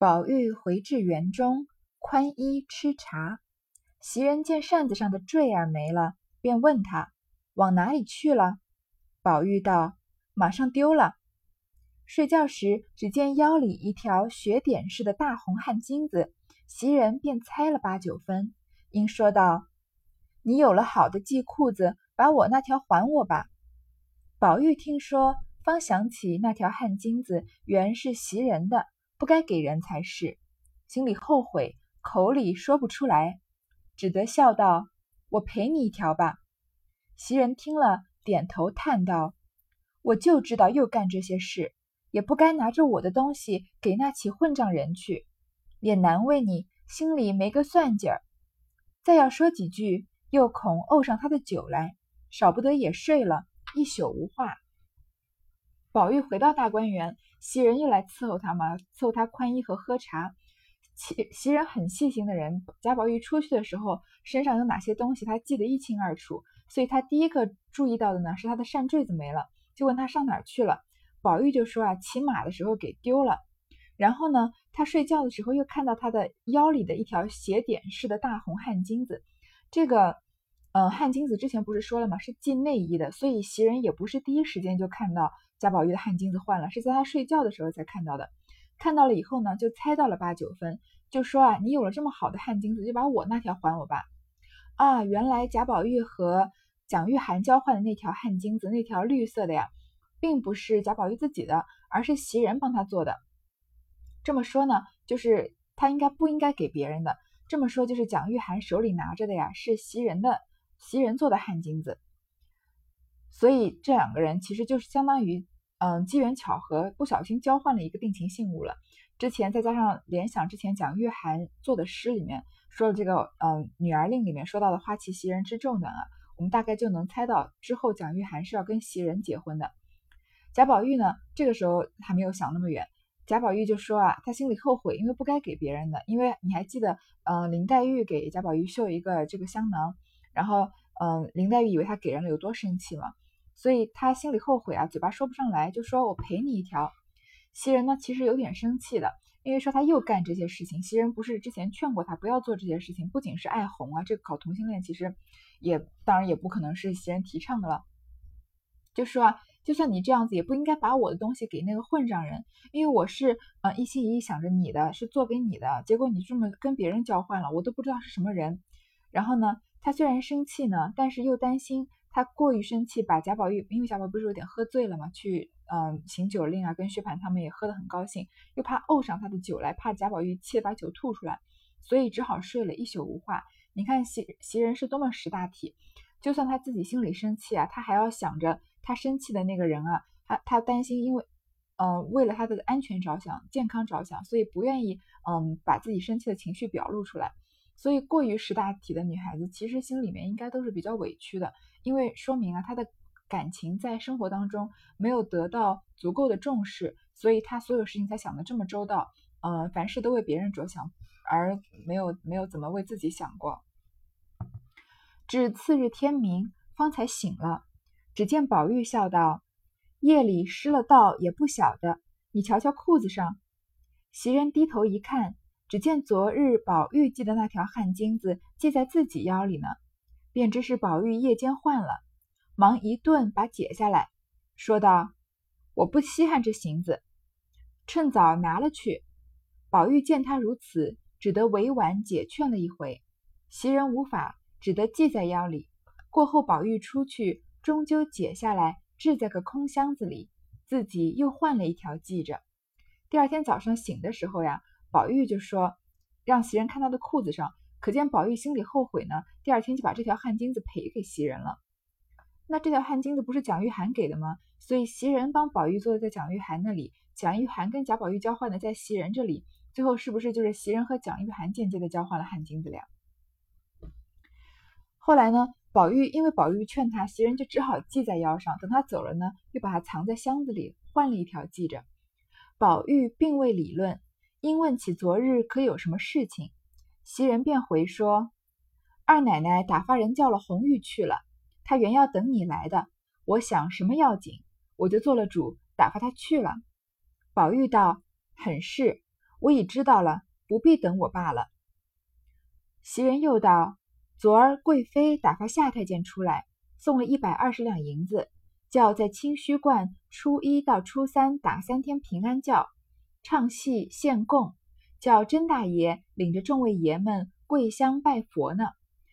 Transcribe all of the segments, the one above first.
宝玉回至园中，宽衣吃茶。袭人见扇子上的坠儿没了，便问他往哪里去了。宝玉道：“马上丢了。”睡觉时，只见腰里一条雪点似的大红汗巾子，袭人便猜了八九分，应说道：“你有了好的系裤子，把我那条还我吧。”宝玉听说，方想起那条汗巾子原是袭人的。该给人才是，心里后悔，口里说不出来，只得笑道：“我赔你一条吧。”袭人听了，点头叹道：“我就知道又干这些事，也不该拿着我的东西给那起混账人去，也难为你心里没个算计儿。再要说几句，又恐怄上他的酒来，少不得也睡了一宿无话。”宝玉回到大观园。袭人又来伺候他嘛，伺候他宽衣和喝茶。袭袭人很细心的人，贾宝玉出去的时候身上有哪些东西，他记得一清二楚。所以他第一个注意到的呢，是他的扇坠子没了，就问他上哪儿去了。宝玉就说啊，骑马的时候给丢了。然后呢，他睡觉的时候又看到他的腰里的一条斜点式的大红汗巾子。这个，嗯，汗巾子之前不是说了吗？是系内衣的，所以袭人也不是第一时间就看到。贾宝玉的汗巾子换了，是在他睡觉的时候才看到的。看到了以后呢，就猜到了八九分，就说啊，你有了这么好的汗巾子，就把我那条还我吧。啊，原来贾宝玉和蒋玉菡交换的那条汗巾子，那条绿色的呀，并不是贾宝玉自己的，而是袭人帮他做的。这么说呢，就是他应该不应该给别人的。这么说就是蒋玉菡手里拿着的呀，是袭人的，袭人做的汗巾子。所以这两个人其实就是相当于，嗯，机缘巧合，不小心交换了一个定情信物了。之前再加上联想之前蒋玉菡做的诗里面说的这个，嗯，《女儿令》里面说到的“花期袭人之重暖”啊，我们大概就能猜到之后蒋玉菡是要跟袭人结婚的。贾宝玉呢，这个时候还没有想那么远。贾宝玉就说啊，他心里后悔，因为不该给别人的。因为你还记得，嗯，林黛玉给贾宝玉绣一个这个香囊，然后，嗯，林黛玉以为他给人了，有多生气嘛？所以他心里后悔啊，嘴巴说不上来，就说我赔你一条。袭人呢，其实有点生气的，因为说他又干这些事情。袭人不是之前劝过他不要做这些事情，不仅是爱红啊，这个搞同性恋其实也当然也不可能是袭人提倡的了。就说啊，就算你这样子，也不应该把我的东西给那个混账人，因为我是呃一心一意想着你的，是做给你的，结果你这么跟别人交换了，我都不知道是什么人。然后呢，他虽然生气呢，但是又担心。他过于生气，把贾宝玉，因为贾宝玉不是有点喝醉了嘛，去嗯行酒令啊，跟薛蟠他们也喝得很高兴，又怕呕上他的酒来，怕贾宝玉气把酒吐出来，所以只好睡了一宿无话。你看袭袭人是多么识大体，就算他自己心里生气啊，他还要想着他生气的那个人啊，他他担心，因为嗯为了他的安全着想、健康着想，所以不愿意嗯把自己生气的情绪表露出来。所以过于识大体的女孩子，其实心里面应该都是比较委屈的。因为说明啊，他的感情在生活当中没有得到足够的重视，所以他所有事情才想的这么周到，呃，凡事都为别人着想，而没有没有怎么为自己想过。至次日天明，方才醒了，只见宝玉笑道：“夜里失了道也不晓得，你瞧瞧裤子上。”袭人低头一看，只见昨日宝玉系的那条汗巾子系在自己腰里呢。便知是宝玉夜间换了，忙一顿把解下来，说道：“我不稀罕这行子，趁早拿了去。”宝玉见他如此，只得委婉解劝了一回。袭人无法，只得系在腰里。过后宝玉出去，终究解下来，置在个空箱子里，自己又换了一条系着。第二天早上醒的时候呀，宝玉就说：“让袭人看他的裤子上。”可见宝玉心里后悔呢，第二天就把这条汗巾子赔给袭人了。那这条汗巾子不是蒋玉菡给的吗？所以袭人帮宝玉做的在蒋玉菡那里，蒋玉菡跟贾宝玉交换的在袭人这里，最后是不是就是袭人和蒋玉菡间接的交换了汗巾子了？后来呢，宝玉因为宝玉劝他，袭人就只好系在腰上。等他走了呢，又把它藏在箱子里，换了一条系着。宝玉并未理论，因问起昨日可有什么事情。袭人便回说：“二奶奶打发人叫了红玉去了，她原要等你来的。我想什么要紧，我就做了主，打发她去了。”宝玉道：“很是，我已知道了，不必等我罢了。袭人又道：“昨儿贵妃打发夏太监出来，送了一百二十两银子，叫在清虚观初一到初三打三天平安教，唱戏献供，叫甄大爷领着众位爷们跪香拜佛呢。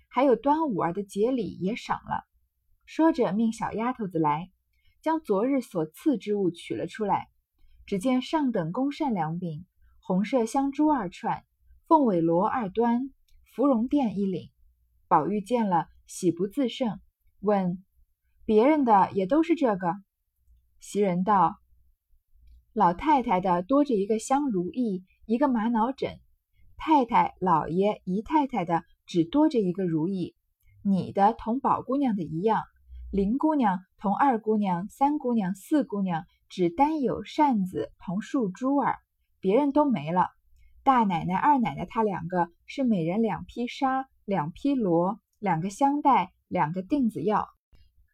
还有端午儿的节礼也赏了。”说着，命小丫头子来，将昨日所赐之物取了出来。只见上等宫扇两柄，红麝香珠二串，凤尾螺二端。芙蓉垫一领，宝玉见了，喜不自胜，问：“别人的也都是这个？”袭人道：“老太太的多着一个香如意，一个玛瑙枕；太太、老爷、姨太太的只多着一个如意。你的同宝姑娘的一样，林姑娘同二姑娘、三姑娘、四姑娘只单有扇子同束珠儿，别人都没了。”大奶奶、二奶奶，她两个是每人两匹纱、两匹罗、两个香袋、两个锭子药。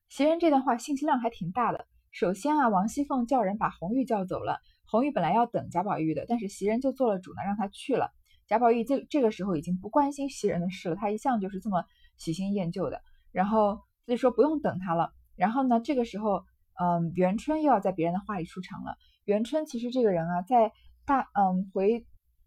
袭人这段话信息量还挺大的。首先啊，王熙凤叫人把红玉叫走了。红玉本来要等贾宝玉的，但是袭人就做了主呢，让他去了。贾宝玉这这个时候已经不关心袭人的事了，他一向就是这么喜新厌旧的。然后就说不用等他了。然后呢，这个时候，嗯，元春又要在别人的话里出场了。元春其实这个人啊，在大嗯回。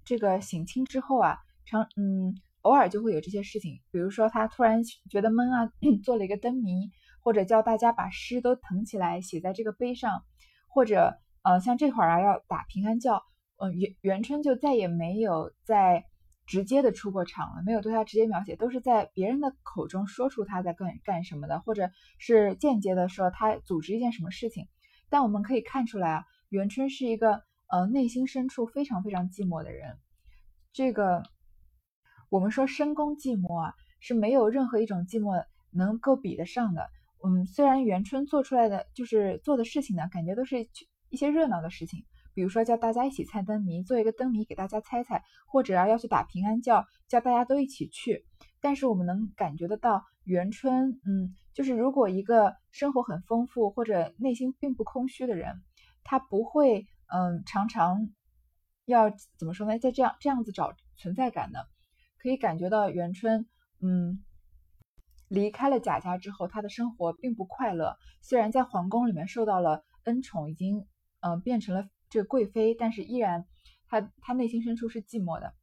这个省亲之后啊，常嗯偶尔就会有这些事情，比如说他突然觉得闷啊，做了一个灯谜，或者叫大家把诗都誊起来写在这个碑上，或者呃像这会儿啊要打平安教，嗯元元春就再也没有在直接的出过场了，没有对他直接描写，都是在别人的口中说出他在干干什么的，或者是间接的说他组织一件什么事情。但我们可以看出来啊，元春是一个。呃，内心深处非常非常寂寞的人，这个我们说深宫寂寞啊，是没有任何一种寂寞能够比得上的。嗯，虽然元春做出来的就是做的事情呢，感觉都是一些热闹的事情，比如说叫大家一起猜灯谜，做一个灯谜给大家猜猜，或者啊要去打平安教，叫大家都一起去。但是我们能感觉得到，元春，嗯，就是如果一个生活很丰富或者内心并不空虚的人，他不会。嗯，常常要怎么说呢？在这样这样子找存在感呢？可以感觉到元春，嗯，离开了贾家之后，他的生活并不快乐。虽然在皇宫里面受到了恩宠，已经嗯变成了这贵妃，但是依然她她内心深处是寂寞的。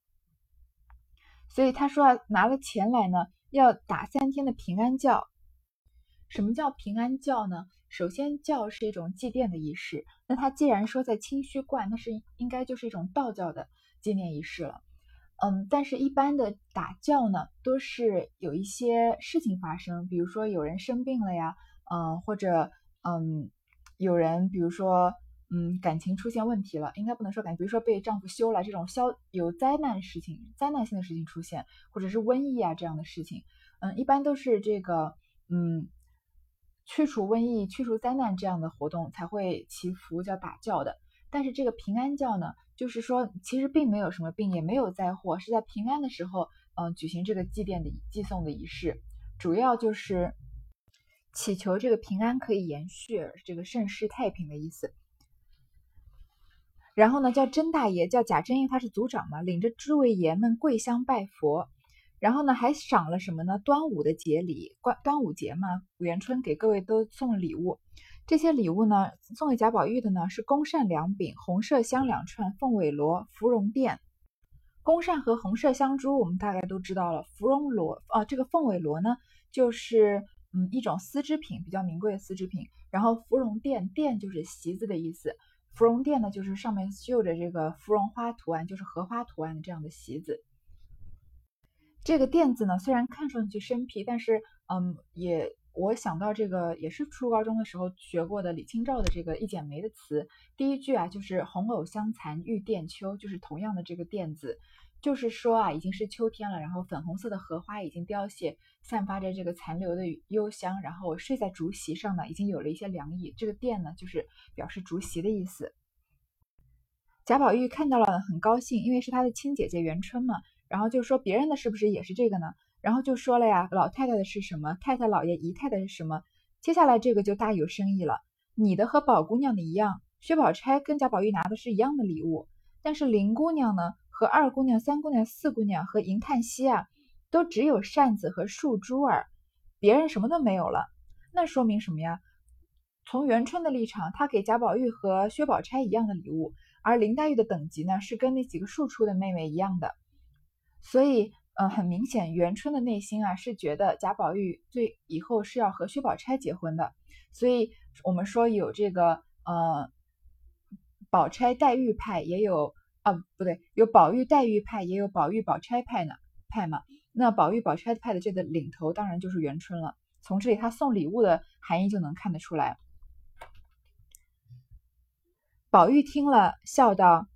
所以他说拿了钱来呢，要打三天的平安教。什么叫平安教呢？首先，教是一种祭奠的仪式。那他既然说在清虚观，那是应该就是一种道教的纪念仪式了。嗯，但是一般的打教呢，都是有一些事情发生，比如说有人生病了呀，嗯，或者嗯，有人比如说嗯感情出现问题了，应该不能说感情，比如说被丈夫休了这种消有灾难事情、灾难性的事情出现，或者是瘟疫啊这样的事情，嗯，一般都是这个嗯。驱除瘟疫、驱除灾难这样的活动才会祈福叫打教的，但是这个平安教呢，就是说其实并没有什么病，也没有灾祸，是在平安的时候，嗯，举行这个祭奠的祭送的仪式，主要就是祈求这个平安可以延续，这个盛世太平的意思。然后呢，叫甄大爷，叫贾珍因为他是族长嘛，领着诸位爷们跪香拜佛。然后呢，还赏了什么呢？端午的节礼，端端午节嘛，元春给各位都送了礼物。这些礼物呢，送给贾宝玉的呢是宫扇两柄、红麝香两串、凤尾螺、芙蓉垫。宫扇和红麝香珠我们大概都知道了。芙蓉螺啊，这个凤尾螺呢，就是嗯一种丝织品，比较名贵的丝织品。然后芙蓉垫，垫就是席子的意思。芙蓉垫呢，就是上面绣着这个芙蓉花图案，就是荷花图案的这样的席子。这个垫子呢，虽然看上去生僻，但是，嗯，也我想到这个也是初高中的时候学过的李清照的这个《一剪梅》的词，第一句啊就是“红藕香残玉簟秋”，就是同样的这个垫子，就是说啊已经是秋天了，然后粉红色的荷花已经凋谢，散发着这个残留的幽香，然后睡在竹席上呢，已经有了一些凉意。这个垫呢，就是表示竹席的意思。贾宝玉看到了很高兴，因为是他的亲姐姐元春嘛。然后就说别人的是不是也是这个呢？然后就说了呀，老太太的是什么？太太、老爷、姨太太是什么？接下来这个就大有深意了。你的和宝姑娘的一样，薛宝钗跟贾宝玉拿的是一样的礼物，但是林姑娘呢二姑娘、三姑娘、四姑娘和银叹息啊，都只有扇子和树珠儿，别人什么都没有了。那说明什么呀？从元春的立场，他给贾宝玉和薛宝钗一样的礼物，而林黛玉的等级呢，是跟那几个庶出的妹妹一样的。所以，呃，很明显，元春的内心啊，是觉得贾宝玉最以后是要和薛宝钗结婚的。所以我们说有这个，呃，宝钗黛玉派，也有啊，不对，有宝玉黛玉派，也有宝玉宝钗派呢派嘛。那宝玉宝钗派的这个领头，当然就是元春了。从这里他送礼物的含义就能看得出来。宝玉听了，笑道：“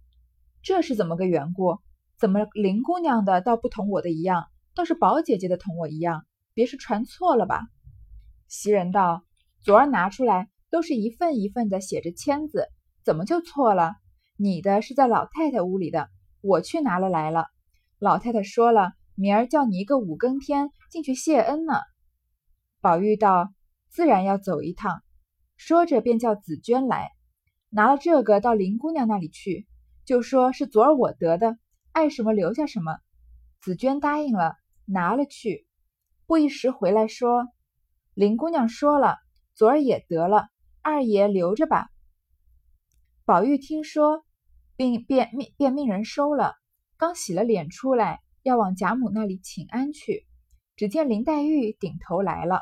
这是怎么个缘故？怎么林姑娘的倒不同我的一样，倒是宝姐姐的同我一样？别是传错了吧？”袭人道：“昨儿拿出来，都是一份一份的写着签字，怎么就错了？你的是在老太太屋里的，我去拿了来了。老太太说了，明儿叫你一个五更天进去谢恩呢。”宝玉道：“自然要走一趟。”说着便叫紫娟来。拿了这个到林姑娘那里去，就说是昨儿我得的，爱什么留下什么。紫娟答应了，拿了去。不一时回来说，林姑娘说了，昨儿也得了，二爷留着吧。宝玉听说，并便命便命人收了。刚洗了脸出来，要往贾母那里请安去，只见林黛玉顶头来了。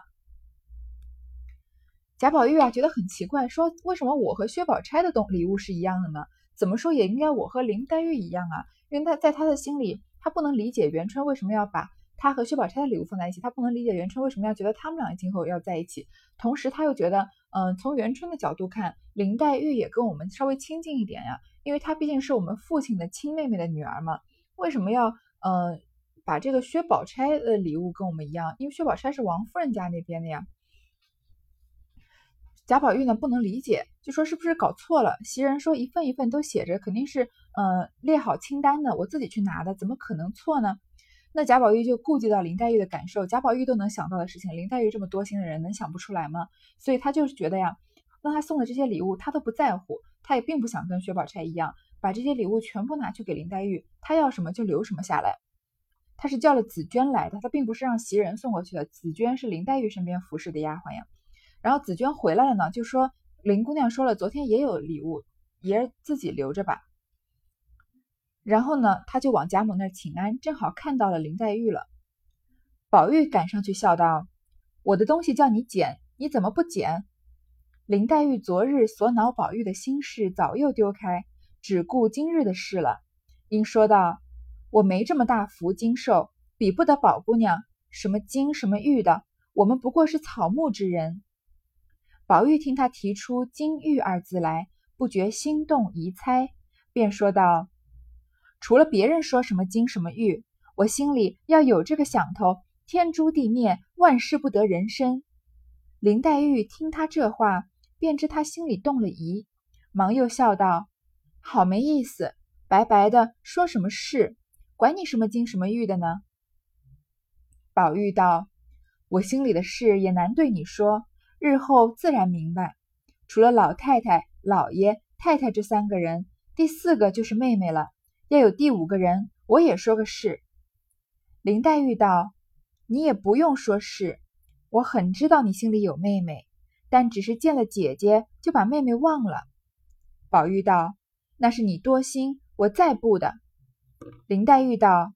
贾宝玉啊，觉得很奇怪，说：“为什么我和薛宝钗的东礼物是一样的呢？怎么说也应该我和林黛玉一样啊？因为他在他的心里，他不能理解元春为什么要把他和薛宝钗的礼物放在一起，他不能理解元春为什么要觉得他们俩今后要在一起。同时，他又觉得，嗯，从元春的角度看，林黛玉也跟我们稍微亲近一点呀，因为她毕竟是我们父亲的亲妹妹的女儿嘛。为什么要，嗯，把这个薛宝钗的礼物跟我们一样？因为薛宝钗是王夫人家那边的呀。”贾宝玉呢不能理解，就说是不是搞错了？袭人说一份一份都写着，肯定是呃列好清单的，我自己去拿的，怎么可能错呢？那贾宝玉就顾及到林黛玉的感受，贾宝玉都能想到的事情，林黛玉这么多心的人能想不出来吗？所以他就是觉得呀，那他送的这些礼物他都不在乎，他也并不想跟薛宝钗一样把这些礼物全部拿去给林黛玉，他要什么就留什么下来。他是叫了紫娟来的，他并不是让袭人送过去的。紫娟是林黛玉身边服侍的丫鬟呀。然后紫娟回来了呢，就说林姑娘说了，昨天也有礼物，爷儿自己留着吧。然后呢，他就往贾母那儿请安，正好看到了林黛玉了。宝玉赶上去笑道：“我的东西叫你捡，你怎么不捡？”林黛玉昨日所恼宝玉的心事早又丢开，只顾今日的事了，因说道：“我没这么大福经受，比不得宝姑娘什么金什么玉的，我们不过是草木之人。”宝玉听他提出“金玉”二字来，不觉心动疑猜，便说道：“除了别人说什么金什么玉，我心里要有这个想头，天诛地灭，万事不得人身。”林黛玉听他这话，便知他心里动了疑，忙又笑道：“好没意思，白白的说什么事？管你什么金什么玉的呢？”宝玉道：“我心里的事也难对你说。”日后自然明白，除了老太太、老爷、太太这三个人，第四个就是妹妹了。要有第五个人，我也说个是。林黛玉道：“你也不用说是，我很知道你心里有妹妹，但只是见了姐姐就把妹妹忘了。”宝玉道：“那是你多心，我再不的。”林黛玉道：“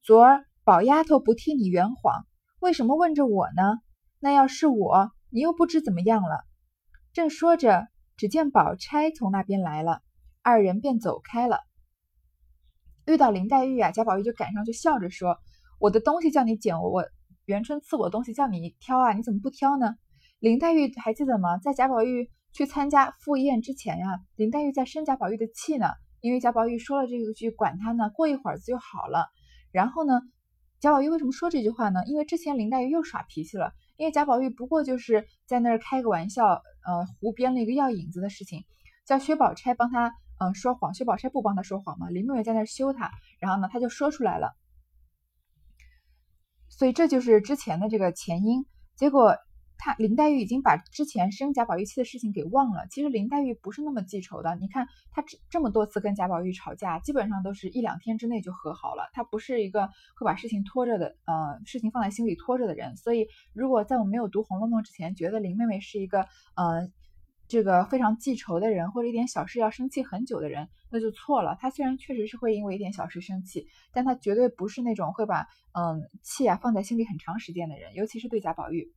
昨儿宝丫头不替你圆谎，为什么问着我呢？那要是我……”你又不知怎么样了。正说着，只见宝钗从那边来了，二人便走开了。遇到林黛玉啊，贾宝玉就赶上去笑着说：“我的东西叫你捡，我元春赐我东西叫你挑啊，你怎么不挑呢？”林黛玉还记得吗？在贾宝玉去参加赴宴之前呀，林黛玉在生贾宝玉的气呢，因为贾宝玉说了这个句，管他呢，过一会儿子就好了。然后呢，贾宝玉为什么说这句话呢？因为之前林黛玉又耍脾气了。因为贾宝玉不过就是在那儿开个玩笑，呃，胡编了一个要引子的事情，叫薛宝钗帮他，呃，说谎。薛宝钗不帮他说谎嘛，林妹妹在那儿羞他，然后呢，他就说出来了。所以这就是之前的这个前因。结果他林黛玉已经把之前生贾宝玉气的事情给忘了。其实林黛玉不是那么记仇的。你看她这这么多次跟贾宝玉吵架，基本上都是一两天之内就和好了。她不是一个会把事情拖着的，呃，事情放在心里拖着的人。所以，如果在我没有读《红楼梦》之前，觉得林妹妹是一个呃这个非常记仇的人，或者一点小事要生气很久的人，那就错了。她虽然确实是会因为一点小事生气，但她绝对不是那种会把嗯气啊放在心里很长时间的人，尤其是对贾宝玉。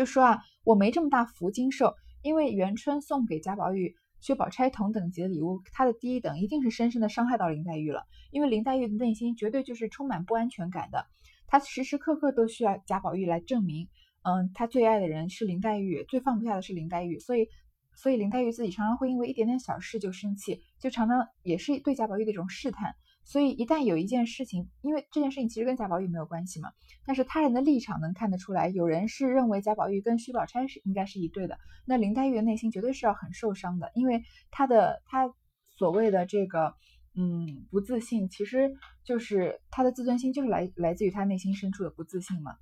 就说啊，我没这么大福金寿，因为元春送给贾宝玉、薛宝钗同等级的礼物，他的第一等一定是深深的伤害到林黛玉了。因为林黛玉的内心绝对就是充满不安全感的，她时时刻刻都需要贾宝玉来证明，嗯，她最爱的人是林黛玉，最放不下的是林黛玉，所以，所以林黛玉自己常常会因为一点点小事就生气，就常常也是对贾宝玉的一种试探。所以，一旦有一件事情，因为这件事情其实跟贾宝玉没有关系嘛，但是他人的立场能看得出来，有人是认为贾宝玉跟薛宝钗是应该是一对的，那林黛玉的内心绝对是要很受伤的，因为她的她所谓的这个嗯不自信，其实就是她的自尊心就是来来自于她内心深处的不自信嘛。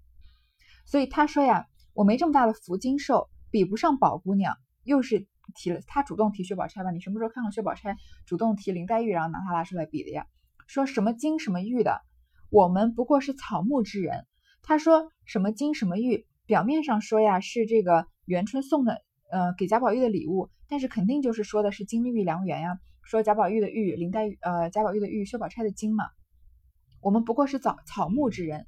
所以她说呀，我没这么大的福金寿，比不上宝姑娘，又是提了她主动提薛宝钗吧？你什么时候看过薛宝钗主动提林黛玉，然后拿她拉出来比的呀？说什么金什么玉的，我们不过是草木之人。他说什么金什么玉，表面上说呀是这个元春送的，呃给贾宝玉的礼物，但是肯定就是说的是金玉良缘呀。说贾宝玉的玉，林黛玉，呃贾宝玉的玉，薛宝钗的金嘛。我们不过是草草木之人。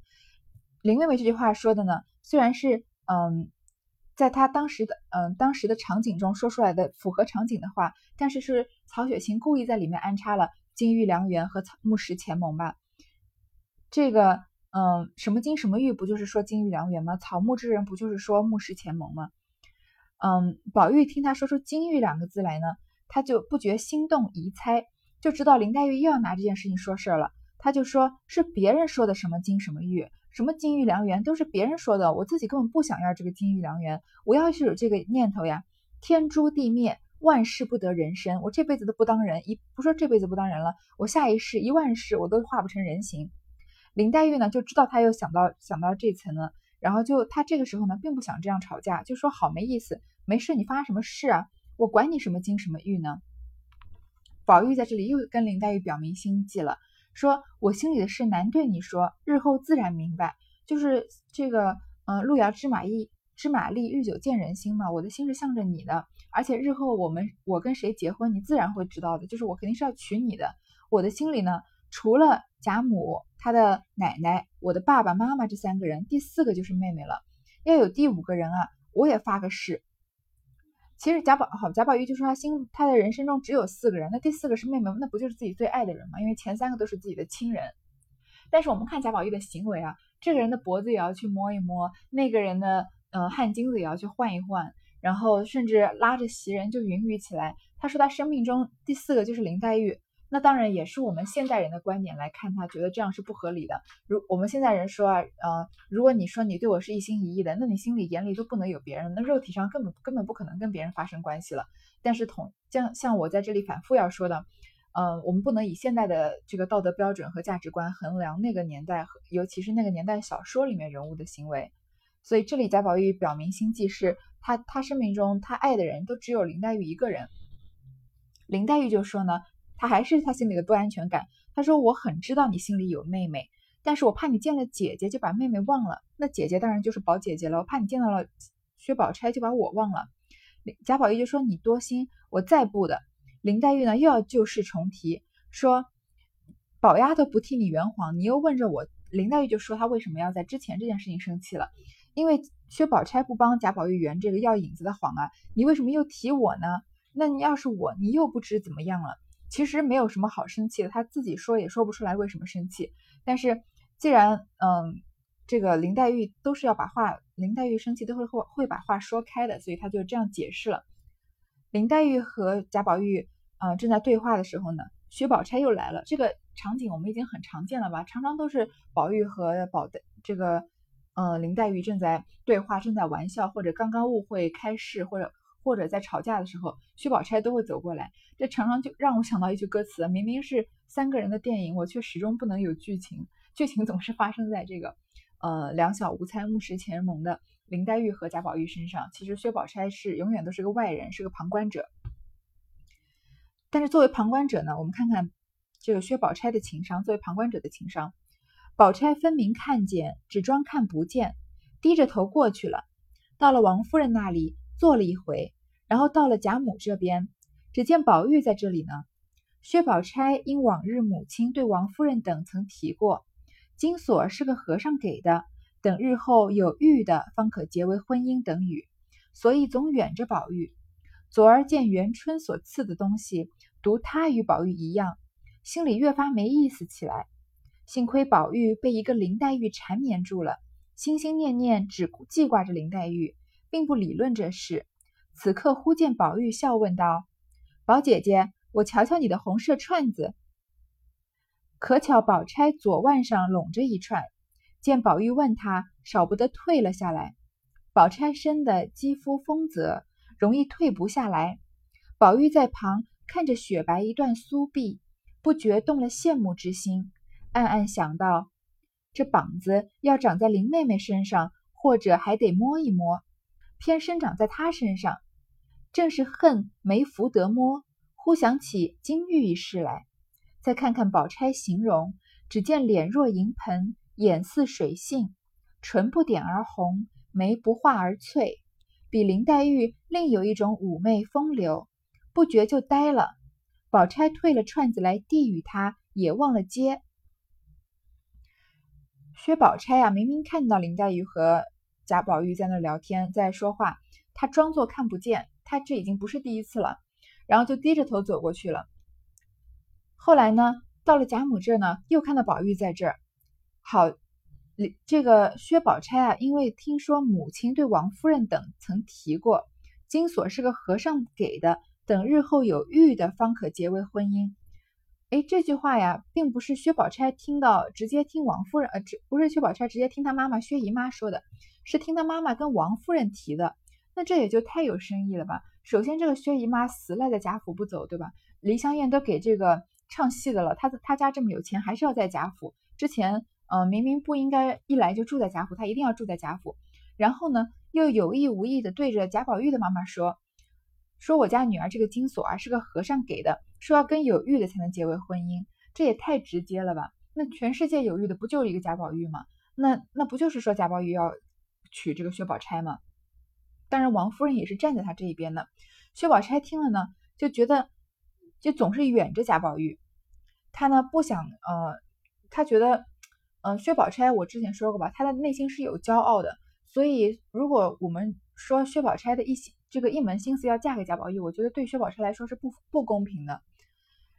林妹妹这句话说的呢，虽然是嗯，在她当时的嗯当时的场景中说出来的符合场景的话，但是是曹雪芹故意在里面安插了。金玉良缘和草木石前盟吧，这个，嗯，什么金什么玉，不就是说金玉良缘吗？草木之人不就是说木石前盟吗？嗯，宝玉听他说出金玉两个字来呢，他就不觉心动疑猜，就知道林黛玉又要拿这件事情说事儿了。他就说是别人说的什么金什么玉，什么金玉良缘都是别人说的，我自己根本不想要这个金玉良缘。我要是有这个念头呀，天诛地灭。万事不得人身，我这辈子都不当人，一不说这辈子不当人了，我下一世一万世我都化不成人形。林黛玉呢就知道他又想到想到这层了，然后就他这个时候呢并不想这样吵架，就说好没意思，没事，你发什么事啊？我管你什么金什么玉呢？宝玉在这里又跟林黛玉表明心迹了，说我心里的事难对你说，日后自然明白。就是这个，嗯，路遥知马力。知马力，日久见人心嘛。我的心是向着你的，而且日后我们我跟谁结婚，你自然会知道的。就是我肯定是要娶你的。我的心里呢，除了贾母、她的奶奶、我的爸爸妈妈这三个人，第四个就是妹妹了。要有第五个人啊，我也发个誓。其实贾宝好，贾宝玉就说他心他的人生中只有四个人，那第四个是妹妹，那不就是自己最爱的人吗？因为前三个都是自己的亲人。但是我们看贾宝玉的行为啊，这个人的脖子也要去摸一摸，那个人的。呃，汗巾子也要去换一换，然后甚至拉着袭人就云雨起来。他说他生命中第四个就是林黛玉，那当然也是我们现代人的观点来看，他觉得这样是不合理的。如我们现在人说啊，呃，如果你说你对我是一心一意的，那你心里眼里都不能有别人，那肉体上根本根本不可能跟别人发生关系了。但是同像像我在这里反复要说的，嗯，我们不能以现代的这个道德标准和价值观衡量那个年代尤其是那个年代小说里面人物的行为。所以这里贾宝玉表明心迹是他他生命中他爱的人都只有林黛玉一个人。林黛玉就说呢，他还是他心里的不安全感。他说我很知道你心里有妹妹，但是我怕你见了姐姐就把妹妹忘了。那姐姐当然就是宝姐姐了。我怕你见到了薛宝钗就把我忘了。贾宝玉就说你多心，我再不的。林黛玉呢又要旧事重提，说宝丫头不替你圆谎，你又问着我。林黛玉就说她为什么要在之前这件事情生气了。因为薛宝钗不帮贾宝玉圆这个要影子的谎啊，你为什么又提我呢？那你要是我，你又不知怎么样了。其实没有什么好生气的，他自己说也说不出来为什么生气。但是既然嗯，这个林黛玉都是要把话，林黛玉生气都会会会把话说开的，所以他就这样解释了。林黛玉和贾宝玉嗯正在对话的时候呢，薛宝钗又来了。这个场景我们已经很常见了吧？常常都是宝玉和宝的这个。嗯，林黛玉正在对话，正在玩笑，或者刚刚误会开市，或者或者在吵架的时候，薛宝钗都会走过来。这常常就让我想到一句歌词：明明是三个人的电影，我却始终不能有剧情，剧情总是发生在这个呃两小无猜、目视前盟的林黛玉和贾宝玉身上，其实薛宝钗是永远都是个外人，是个旁观者。但是作为旁观者呢，我们看看这个薛宝钗的情商。作为旁观者的情商，宝钗分明看见，只装看不见，低着头过去了。到了王夫人那里坐了一回，然后到了贾母这边，只见宝玉在这里呢。薛宝钗因往日母亲对王夫人等曾提过，金锁是个和尚给的，等日后有玉的方可结为婚姻等语，所以总远着宝玉。昨儿见元春所赐的东西，独他与宝玉一样，心里越发没意思起来。幸亏宝玉被一个林黛玉缠绵住了，心心念念只记挂着林黛玉，并不理论这事。此刻忽见宝玉笑问道：“宝姐姐，我瞧瞧你的红色串子。”可巧宝钗左腕上拢着一串，见宝玉问她，少不得退了下来。宝钗生的肌肤丰泽。容易退不下来。宝玉在旁看着雪白一段酥臂，不觉动了羡慕之心，暗暗想到：这膀子要长在林妹妹身上，或者还得摸一摸，偏生长在她身上，正是恨没福得摸。忽想起金玉一事来，再看看宝钗形容，只见脸若银盆，眼似水杏，唇不点而红，眉不画而翠。比林黛玉另有一种妩媚风流，不觉就呆了。宝钗退了串子来递与他，也忘了接。薛宝钗啊，明明看到林黛玉和贾宝玉在那聊天，在说话，她装作看不见。她这已经不是第一次了，然后就低着头走过去了。后来呢，到了贾母这儿呢，又看到宝玉在这儿，好。这个薛宝钗啊，因为听说母亲对王夫人等曾提过，金锁是个和尚给的，等日后有玉的方可结为婚姻。哎，这句话呀，并不是薛宝钗听到，直接听王夫人，呃，不是薛宝钗直接听她妈妈薛姨妈说的，是听她妈妈跟王夫人提的。那这也就太有深意了吧？首先，这个薛姨妈死赖在贾府不走，对吧？梨香院都给这个唱戏的了，她她家这么有钱，还是要在贾府之前。嗯，明明不应该一来就住在贾府，他一定要住在贾府。然后呢，又有意无意的对着贾宝玉的妈妈说：“说我家女儿这个金锁啊，是个和尚给的，说要跟有玉的才能结为婚姻，这也太直接了吧？那全世界有玉的不就是一个贾宝玉吗？那那不就是说贾宝玉要娶这个薛宝钗吗？当然，王夫人也是站在他这一边的。薛宝钗听了呢，就觉得就总是远着贾宝玉，她呢不想呃，她觉得。嗯，薛宝钗，我之前说过吧，她的内心是有骄傲的，所以如果我们说薛宝钗的一心这个一门心思要嫁给贾宝玉，我觉得对薛宝钗来说是不不公平的。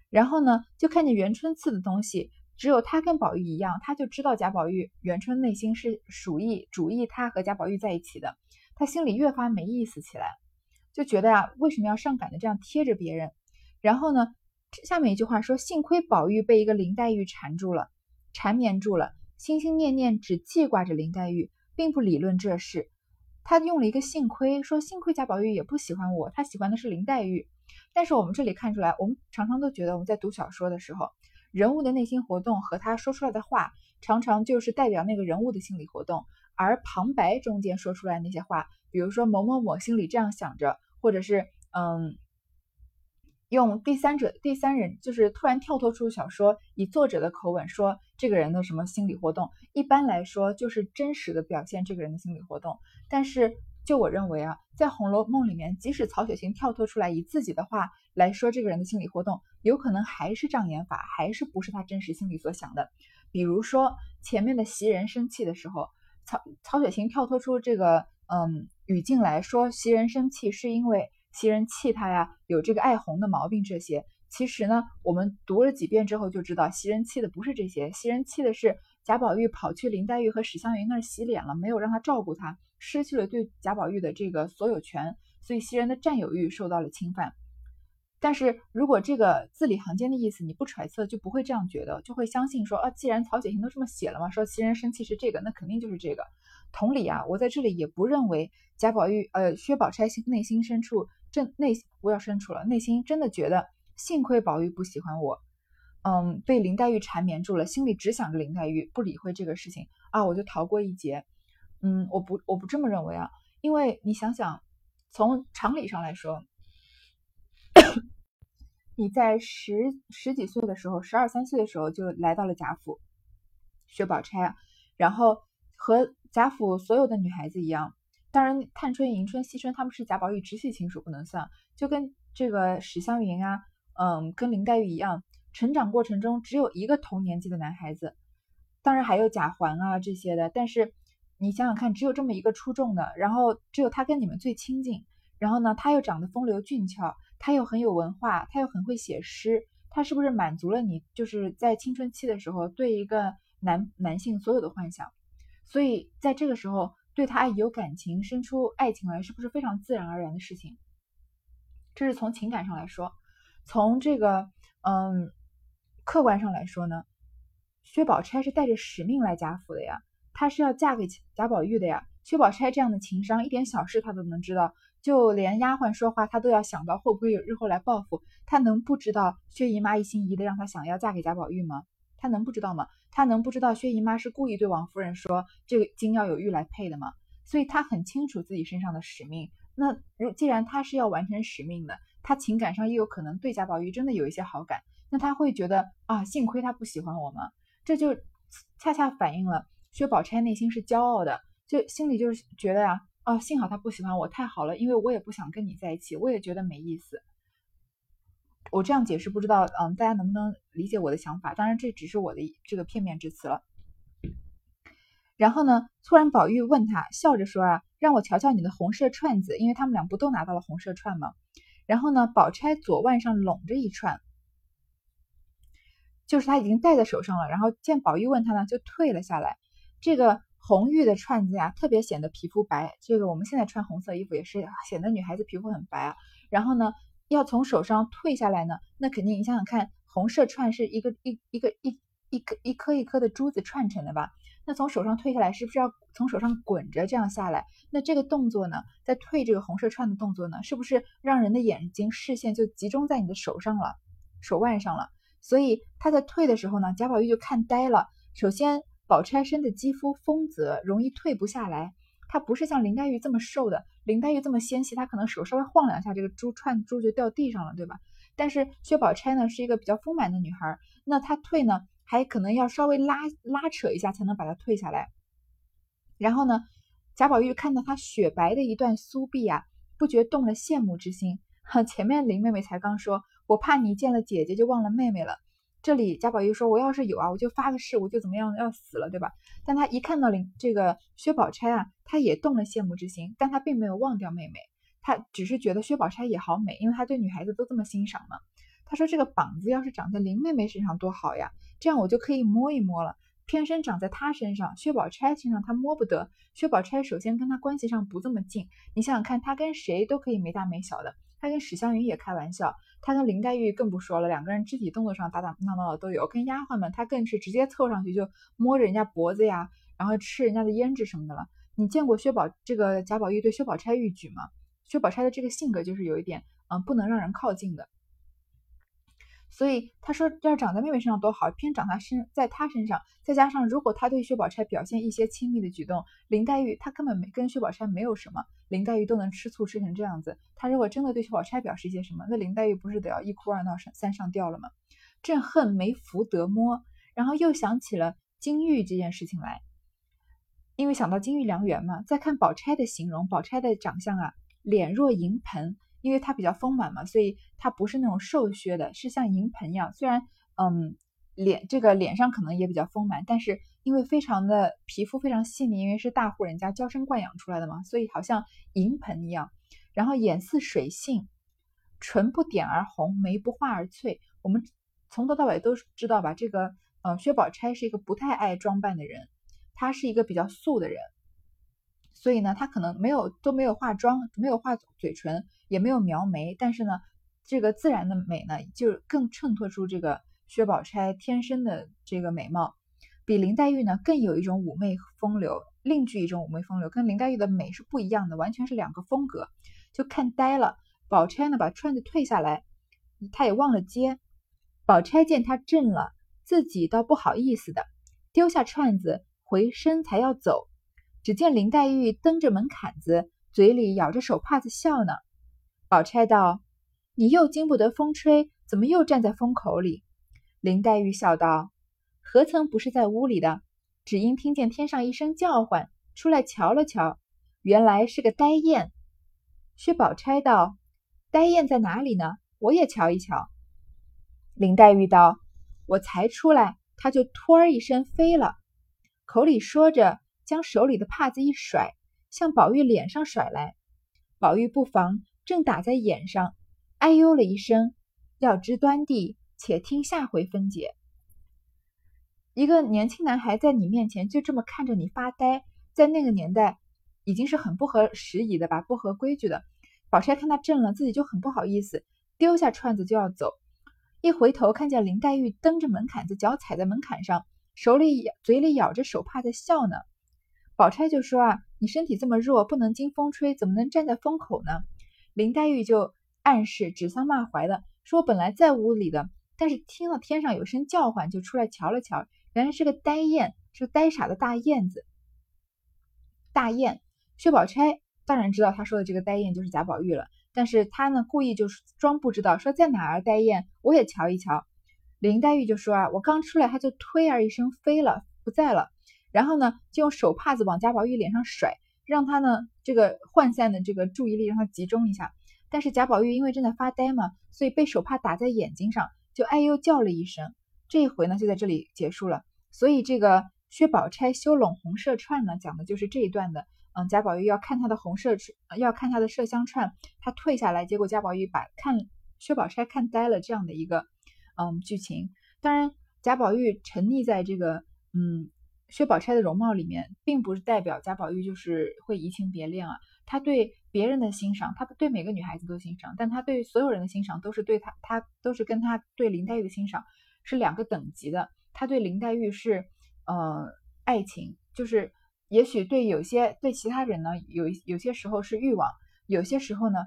然后呢，就看见元春赐的东西，只有她跟宝玉一样，她就知道贾宝玉元春内心是属意主意她和贾宝玉在一起的，她心里越发没意思起来，就觉得呀，为什么要上赶的这样贴着别人？然后呢，下面一句话说，幸亏宝玉被一个林黛玉缠住了。缠绵住了，心心念念只记挂着林黛玉，并不理论这事。他用了一个幸亏，说幸亏贾宝玉也不喜欢我，他喜欢的是林黛玉。但是我们这里看出来，我们常常都觉得我们在读小说的时候，人物的内心活动和他说出来的话，常常就是代表那个人物的心理活动，而旁白中间说出来那些话，比如说某某某心里这样想着，或者是嗯。用第三者、第三人，就是突然跳脱出小说，以作者的口吻说这个人的什么心理活动，一般来说就是真实的表现这个人的心理活动。但是，就我认为啊，在《红楼梦》里面，即使曹雪芹跳脱出来以自己的话来说这个人的心理活动，有可能还是障眼法，还是不是他真实心里所想的。比如说前面的袭人生气的时候，曹曹雪芹跳脱出这个嗯语境来说，袭人生气是因为。袭人气他呀，有这个爱红的毛病。这些其实呢，我们读了几遍之后就知道，袭人气的不是这些，袭人气的是贾宝玉跑去林黛玉和史湘云那儿洗脸了，没有让他照顾他，失去了对贾宝玉的这个所有权，所以袭人的占有欲受到了侵犯。但是如果这个字里行间的意思你不揣测，就不会这样觉得，就会相信说啊，既然曹雪芹都这么写了嘛，说袭人生气是这个，那肯定就是这个。同理啊，我在这里也不认为贾宝玉呃薛宝钗心内心深处。这内我要深处了，内心真的觉得幸亏宝玉不喜欢我，嗯，被林黛玉缠绵住了，心里只想着林黛玉，不理会这个事情啊，我就逃过一劫。嗯，我不我不这么认为啊，因为你想想，从常理上来说，你在十十几岁的时候，十二三岁的时候就来到了贾府，薛宝钗啊，然后和贾府所有的女孩子一样，当然探春、迎春、惜春他们是贾宝玉直系亲属不能算，就跟这个史湘云啊，嗯，跟林黛玉一样，成长过程中只有一个同年纪的男孩子，当然还有贾环啊这些的，但是你想想看，只有这么一个出众的，然后只有他跟你们最亲近，然后呢，他又长得风流俊俏。他又很有文化，他又很会写诗，他是不是满足了你就是在青春期的时候对一个男男性所有的幻想？所以在这个时候对他有感情，生出爱情来，是不是非常自然而然的事情？这是从情感上来说，从这个嗯客观上来说呢，薛宝钗是带着使命来贾府的呀，她是要嫁给贾宝玉的呀。薛宝钗这样的情商，一点小事她都能知道。就连丫鬟说话，她都要想到会不会有日后来报复。她能不知道薛姨妈一心一意的让她想要嫁给贾宝玉吗？她能不知道吗？他能不知道薛姨妈是故意对王夫人说这个金要有玉来配的吗？所以他很清楚自己身上的使命。那如既然他是要完成使命的，他情感上也有可能对贾宝玉真的有一些好感，那他会觉得啊，幸亏他不喜欢我吗？这就恰恰反映了薛宝钗内心是骄傲的，就心里就是觉得呀。哦，幸好他不喜欢我，太好了，因为我也不想跟你在一起，我也觉得没意思。我这样解释，不知道嗯，大家能不能理解我的想法？当然，这只是我的这个片面之词了。然后呢，突然宝玉问他，笑着说啊，让我瞧瞧你的红色串子，因为他们俩不都拿到了红色串吗？然后呢，宝钗左腕上拢着一串，就是他已经戴在手上了。然后见宝玉问他呢，就退了下来。这个。红玉的串子呀，特别显得皮肤白。这个我们现在穿红色衣服也是显得女孩子皮肤很白啊。然后呢，要从手上退下来呢，那肯定你想想看，红色串是一个一一个一一颗一颗一颗的珠子串成的吧？那从手上退下来，是不是要从手上滚着这样下来？那这个动作呢，在退这个红色串的动作呢，是不是让人的眼睛视线就集中在你的手上了，手腕上了？所以他在退的时候呢，贾宝玉就看呆了。首先。宝钗身的肌肤丰泽，容易退不下来。她不是像林黛玉这么瘦的，林黛玉这么纤细，她可能手稍微晃两下，这个珠串珠就掉地上了，对吧？但是薛宝钗呢，是一个比较丰满的女孩，那她退呢，还可能要稍微拉拉扯一下才能把它退下来。然后呢，贾宝玉看到她雪白的一段酥臂啊，不觉动了羡慕之心。哈，前面林妹妹才刚说，我怕你见了姐姐就忘了妹妹了。这里贾宝玉说：“我要是有啊，我就发个誓，我就怎么样要死了，对吧？”但他一看到林这个薛宝钗啊，他也动了羡慕之心，但他并没有忘掉妹妹，他只是觉得薛宝钗也好美，因为他对女孩子都这么欣赏嘛。他说：“这个膀子要是长在林妹妹身上多好呀，这样我就可以摸一摸了。偏生长在她身上，薛宝钗身上他摸不得。薛宝钗首先跟他关系上不这么近，你想想看，他跟谁都可以没大没小的。”他跟史湘云也开玩笑，他跟林黛玉更不说了，两个人肢体动作上打打闹闹的都有。跟丫鬟们，他更是直接凑上去就摸着人家脖子呀，然后吃人家的胭脂什么的了。你见过薛宝这个贾宝玉对薛宝钗欲举吗？薛宝钗的这个性格就是有一点，嗯，不能让人靠近的。所以他说要长在妹妹身上多好，偏长他身在他身上，再加上如果他对薛宝钗表现一些亲密的举动，林黛玉她根本没跟薛宝钗没有什么，林黛玉都能吃醋吃成这样子。他如果真的对薛宝钗表示一些什么，那林黛玉不是得要一哭二闹三三上吊了吗？正恨没福得摸，然后又想起了金玉这件事情来，因为想到金玉良缘嘛。再看宝钗的形容，宝钗的长相啊，脸若银盆。因为她比较丰满嘛，所以她不是那种瘦削的，是像银盆一样。虽然，嗯，脸这个脸上可能也比较丰满，但是因为非常的皮肤非常细腻，因为是大户人家娇生惯养出来的嘛，所以好像银盆一样。然后眼似水杏，唇不点而红，眉不画而翠。我们从头到尾都知道吧，这个，呃，薛宝钗是一个不太爱装扮的人，她是一个比较素的人。所以呢，她可能没有都没有化妆，没有画嘴唇，也没有描眉，但是呢，这个自然的美呢，就更衬托出这个薛宝钗天生的这个美貌，比林黛玉呢更有一种妩媚风流，另具一种妩媚风流，跟林黛玉的美是不一样的，完全是两个风格，就看呆了。宝钗呢把串子退下来，她也忘了接。宝钗见她震了，自己倒不好意思的，丢下串子，回身才要走。只见林黛玉蹬着门槛子，嘴里咬着手帕子笑呢。宝钗道：“你又经不得风吹，怎么又站在风口里？”林黛玉笑道：“何曾不是在屋里的？只因听见天上一声叫唤，出来瞧了瞧，原来是个呆雁。”薛宝钗道：“呆雁在哪里呢？我也瞧一瞧。”林黛玉道：“我才出来，它就突儿一声飞了。”口里说着，将手里的帕子一甩，向宝玉脸上甩来。宝玉不防。正打在眼上，哎呦了一声。要知端地，且听下回分解。一个年轻男孩在你面前就这么看着你发呆，在那个年代已经是很不合时宜的吧，不合规矩的。宝钗看他怔了，自己就很不好意思，丢下串子就要走。一回头看见林黛玉蹬着门槛子，脚踩在门槛上，手里嘴里咬着手帕在笑呢。宝钗就说啊，你身体这么弱，不能经风吹，怎么能站在风口呢？林黛玉就暗示指桑骂槐的说：“本来在屋里的，但是听到天上有声叫唤，就出来瞧了瞧，原来是个呆雁，是个呆傻的大燕子。大雁，薛宝钗当然知道他说的这个呆雁就是贾宝玉了，但是他呢故意就是装不知道，说在哪儿呆雁，我也瞧一瞧。林黛玉就说啊，我刚出来，他就推儿一声飞了，不在了，然后呢就用手帕子往贾宝玉脸上甩。”让他呢，这个涣散的这个注意力让他集中一下。但是贾宝玉因为正在发呆嘛，所以被手帕打在眼睛上，就哎呦叫了一声。这一回呢就在这里结束了。所以这个薛宝钗修拢红麝串呢，讲的就是这一段的。嗯，贾宝玉要看他的红麝串，要看他的麝香串，他退下来，结果贾宝玉把看薛宝钗看呆了这样的一个嗯剧情。当然，贾宝玉沉溺在这个嗯。薛宝钗的容貌里面，并不是代表贾宝玉就是会移情别恋啊。他对别人的欣赏，他对每个女孩子都欣赏，但他对所有人的欣赏都是对他，他都是跟他对林黛玉的欣赏是两个等级的。他对林黛玉是呃爱情，就是也许对有些对其他人呢，有有些时候是欲望，有些时候呢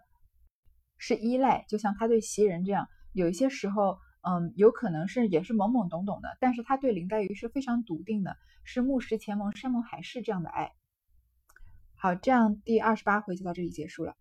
是依赖，就像他对袭人这样，有一些时候。嗯，有可能是也是懵懵懂懂的，但是他对林黛玉是非常笃定的，是目视前盟、山盟海誓这样的爱。好，这样第二十八回就到这里结束了。